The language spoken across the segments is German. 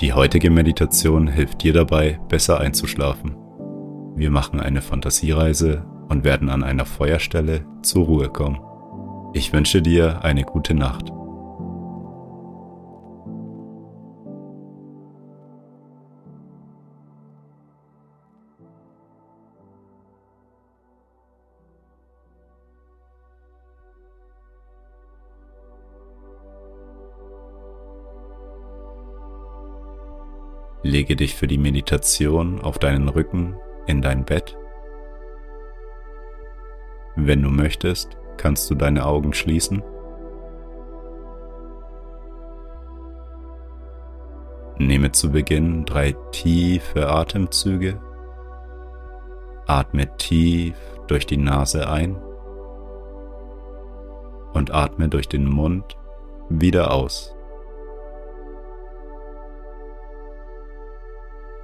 Die heutige Meditation hilft dir dabei, besser einzuschlafen. Wir machen eine Fantasiereise und werden an einer Feuerstelle zur Ruhe kommen. Ich wünsche dir eine gute Nacht. Lege dich für die Meditation auf deinen Rücken in dein Bett. Wenn du möchtest, kannst du deine Augen schließen. Nehme zu Beginn drei tiefe Atemzüge. Atme tief durch die Nase ein und atme durch den Mund wieder aus.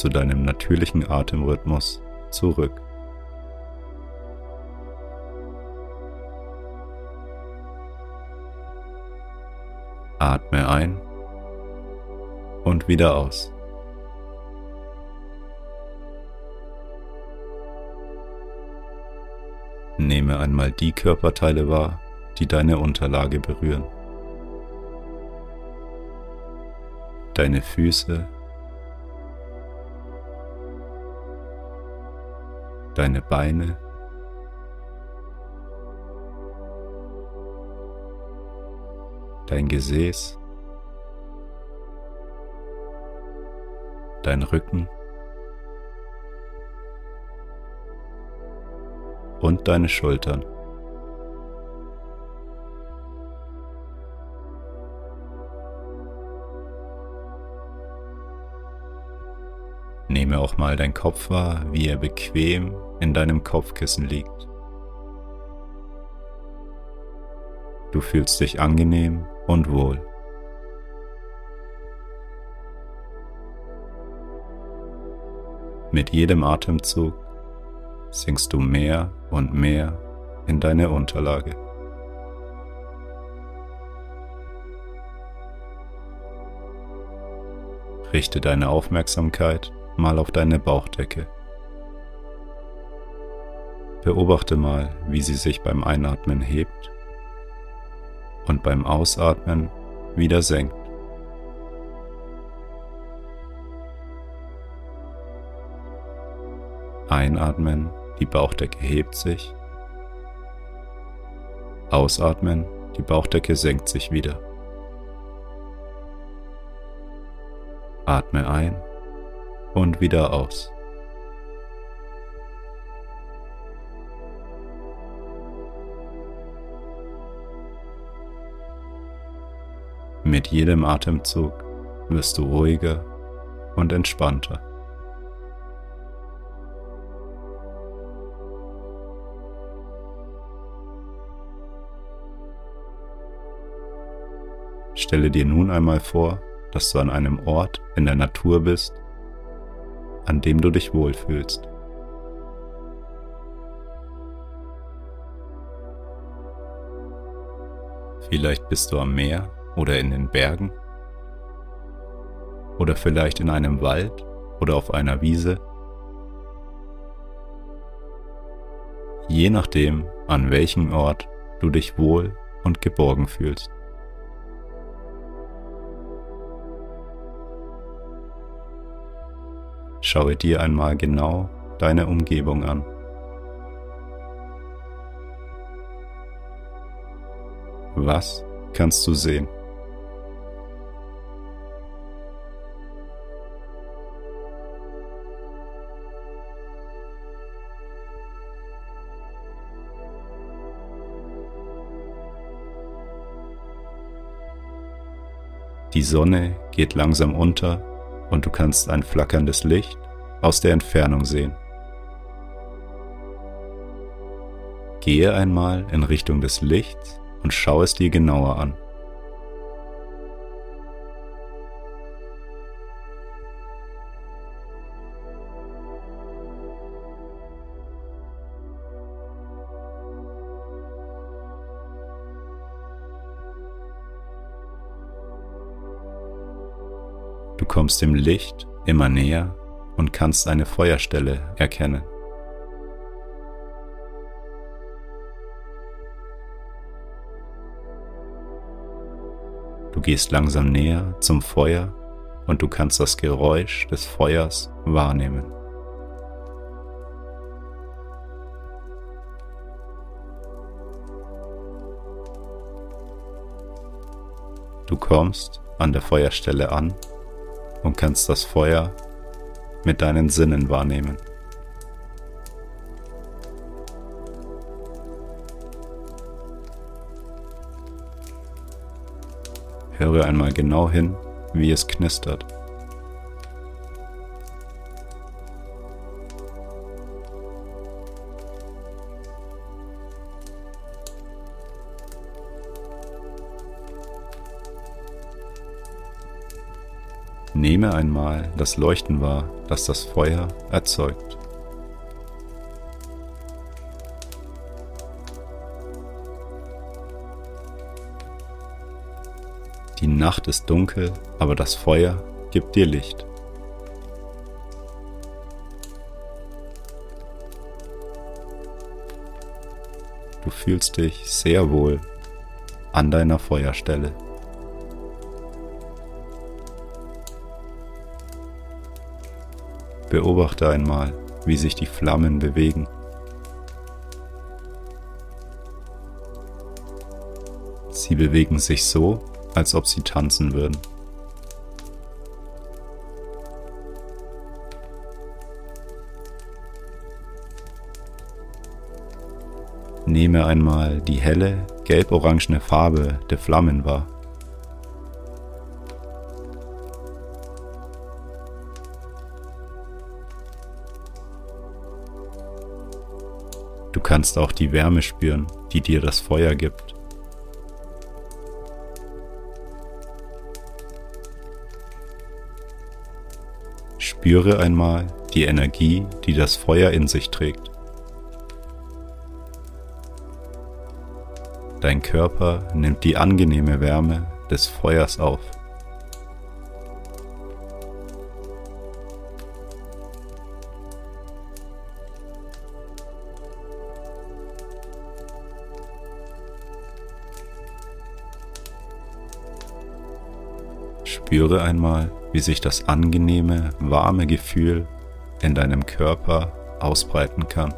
zu deinem natürlichen Atemrhythmus zurück. Atme ein und wieder aus. Nehme einmal die Körperteile wahr, die deine Unterlage berühren. Deine Füße, deine Beine, dein Gesäß, dein Rücken. Und deine Schultern. Nehme auch mal dein Kopf wahr, wie er bequem in deinem Kopfkissen liegt. Du fühlst dich angenehm und wohl. Mit jedem Atemzug sinkst du mehr und mehr in deine Unterlage. Richte deine Aufmerksamkeit mal auf deine Bauchdecke. Beobachte mal, wie sie sich beim Einatmen hebt und beim Ausatmen wieder senkt. Einatmen, die Bauchdecke hebt sich. Ausatmen, die Bauchdecke senkt sich wieder. Atme ein und wieder aus. Mit jedem Atemzug wirst du ruhiger und entspannter. Stelle dir nun einmal vor, dass du an einem Ort in der Natur bist, an dem du dich wohlfühlst. Vielleicht bist du am Meer oder in den Bergen oder vielleicht in einem Wald oder auf einer Wiese. Je nachdem, an welchem Ort du dich wohl und geborgen fühlst. Schaue dir einmal genau deine Umgebung an. Was kannst du sehen? Die Sonne geht langsam unter und du kannst ein flackerndes Licht aus der Entfernung sehen. Gehe einmal in Richtung des Lichts und schau es dir genauer an. Du kommst dem Licht immer näher und kannst eine Feuerstelle erkennen. Du gehst langsam näher zum Feuer und du kannst das Geräusch des Feuers wahrnehmen. Du kommst an der Feuerstelle an und kannst das Feuer mit deinen Sinnen wahrnehmen. Höre einmal genau hin, wie es knistert. Nehme einmal das Leuchten wahr, das das Feuer erzeugt. Die Nacht ist dunkel, aber das Feuer gibt dir Licht. Du fühlst dich sehr wohl an deiner Feuerstelle. Beobachte einmal, wie sich die Flammen bewegen. Sie bewegen sich so, als ob sie tanzen würden. Nehme einmal die helle gelb-orangene Farbe der Flammen wahr. Kannst auch die Wärme spüren, die dir das Feuer gibt. Spüre einmal die Energie, die das Feuer in sich trägt. Dein Körper nimmt die angenehme Wärme des Feuers auf. Spüre einmal, wie sich das angenehme, warme Gefühl in deinem Körper ausbreiten kann.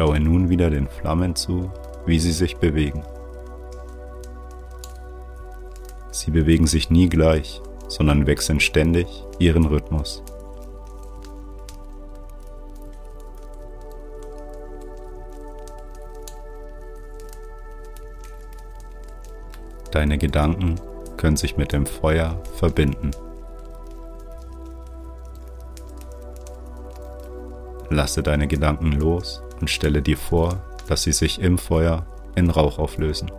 Schaue nun wieder den Flammen zu, wie sie sich bewegen. Sie bewegen sich nie gleich, sondern wechseln ständig ihren Rhythmus. Deine Gedanken können sich mit dem Feuer verbinden. Lasse deine Gedanken los und stelle dir vor, dass sie sich im Feuer in Rauch auflösen.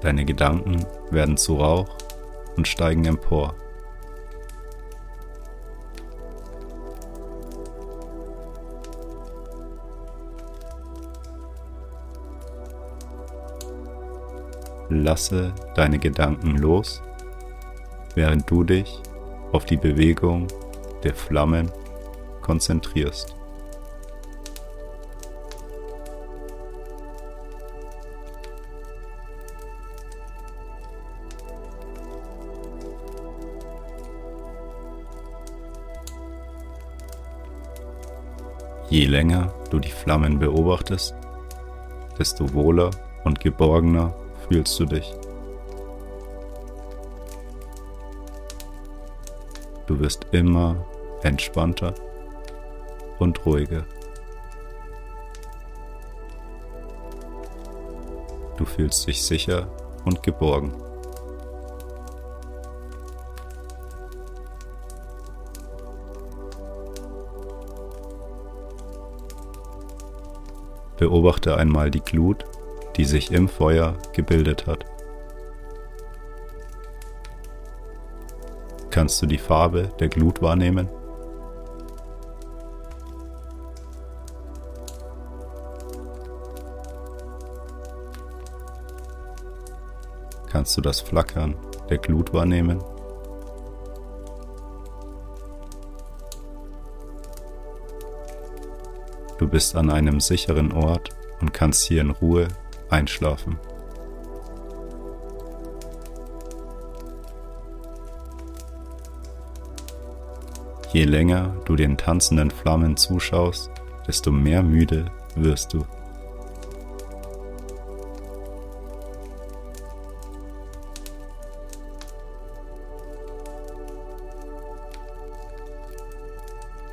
Deine Gedanken werden zu Rauch und steigen empor. Lasse deine Gedanken los, während du dich auf die Bewegung der Flammen konzentrierst. Je länger du die Flammen beobachtest, desto wohler und geborgener fühlst du dich. Du wirst immer entspannter und ruhiger. Du fühlst dich sicher und geborgen. Beobachte einmal die Glut, die sich im Feuer gebildet hat. Kannst du die Farbe der Glut wahrnehmen? Kannst du das Flackern der Glut wahrnehmen? Du bist an einem sicheren Ort und kannst hier in Ruhe einschlafen. Je länger du den tanzenden Flammen zuschaust, desto mehr müde wirst du.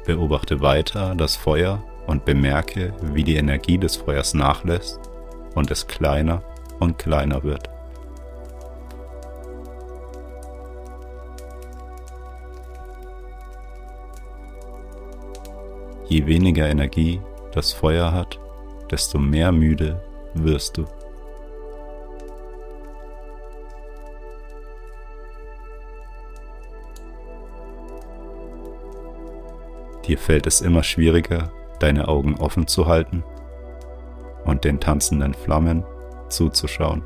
Beobachte weiter das Feuer und bemerke, wie die Energie des Feuers nachlässt und es kleiner und kleiner wird. Je weniger Energie das Feuer hat, desto mehr müde wirst du. Dir fällt es immer schwieriger, deine Augen offen zu halten und den tanzenden Flammen zuzuschauen.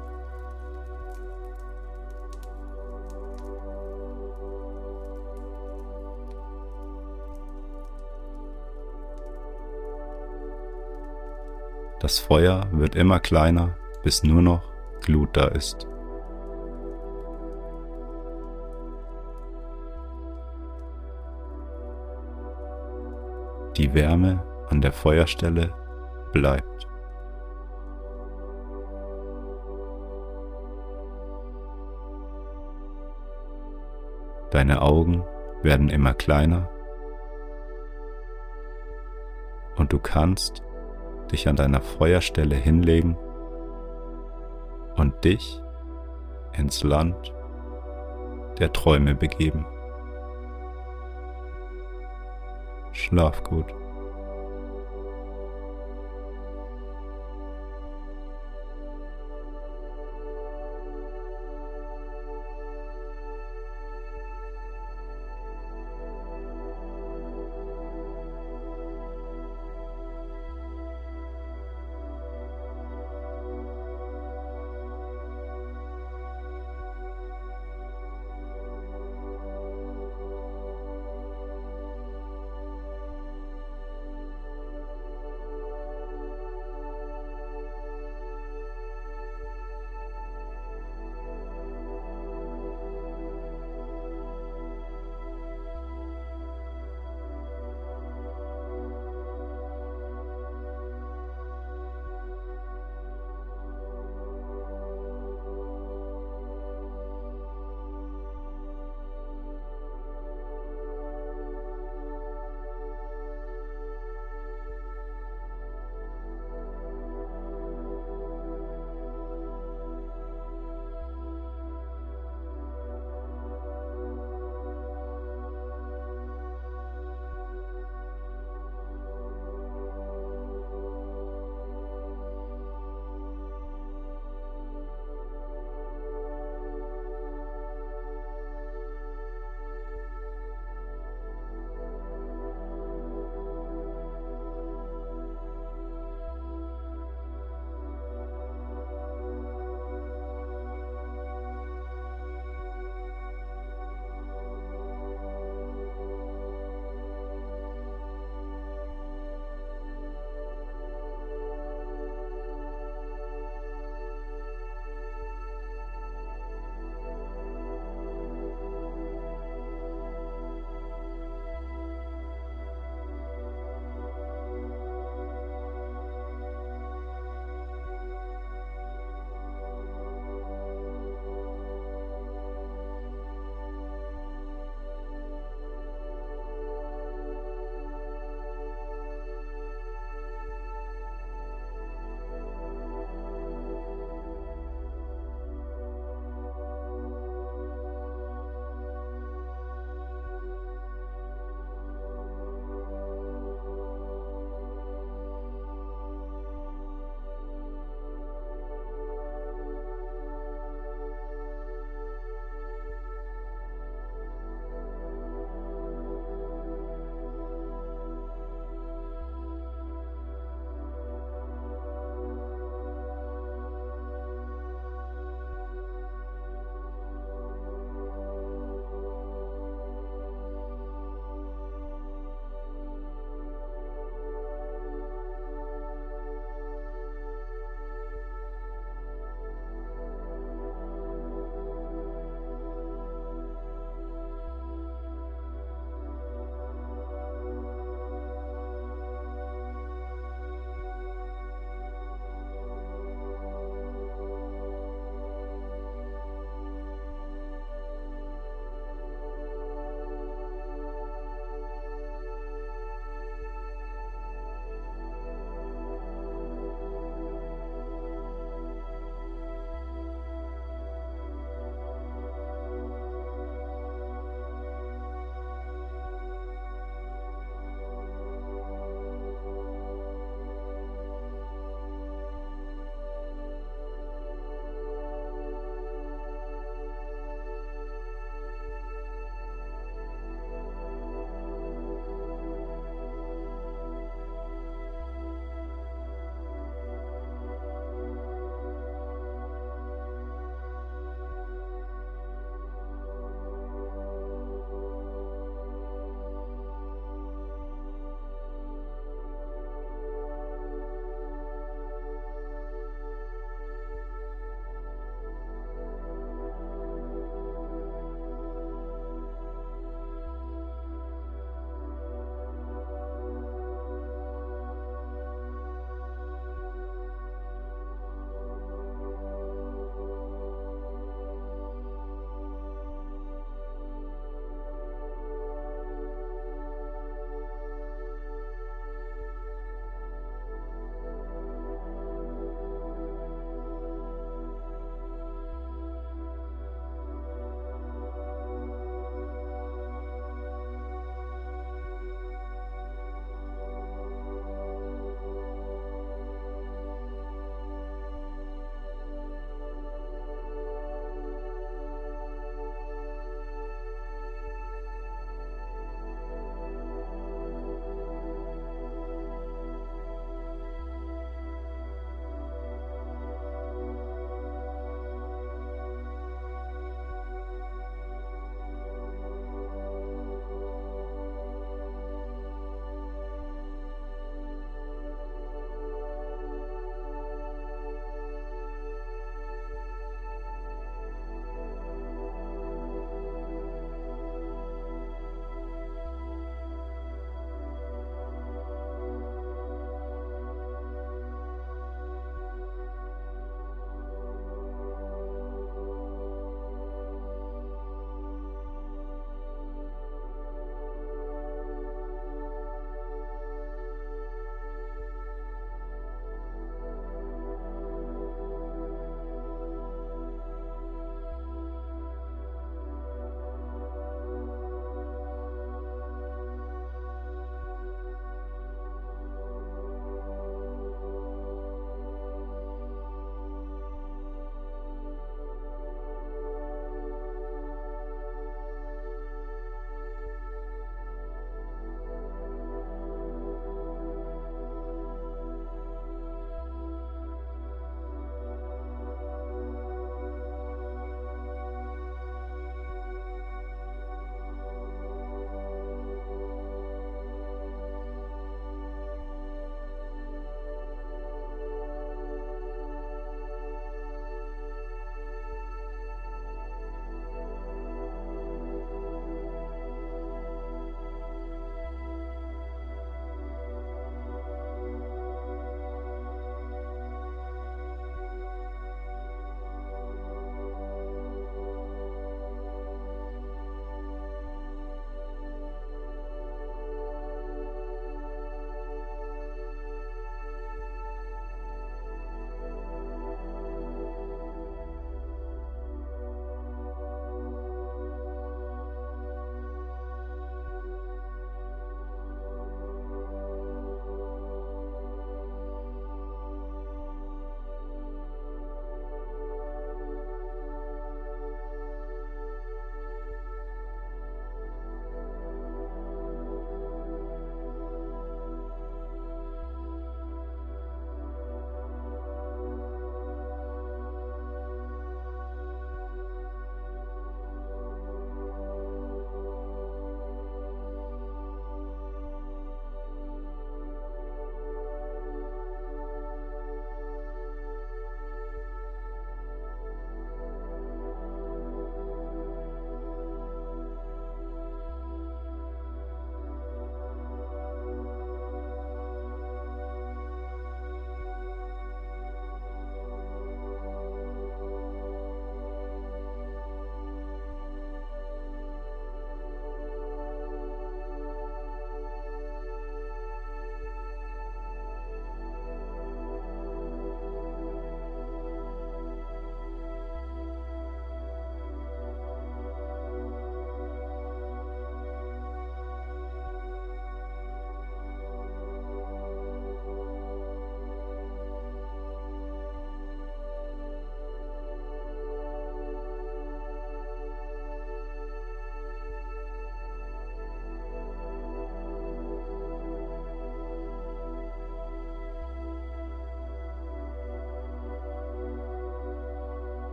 Das Feuer wird immer kleiner, bis nur noch Glut da ist. Die Wärme an der Feuerstelle bleibt. Deine Augen werden immer kleiner und du kannst dich an deiner Feuerstelle hinlegen und dich ins Land der Träume begeben. Schlaf gut.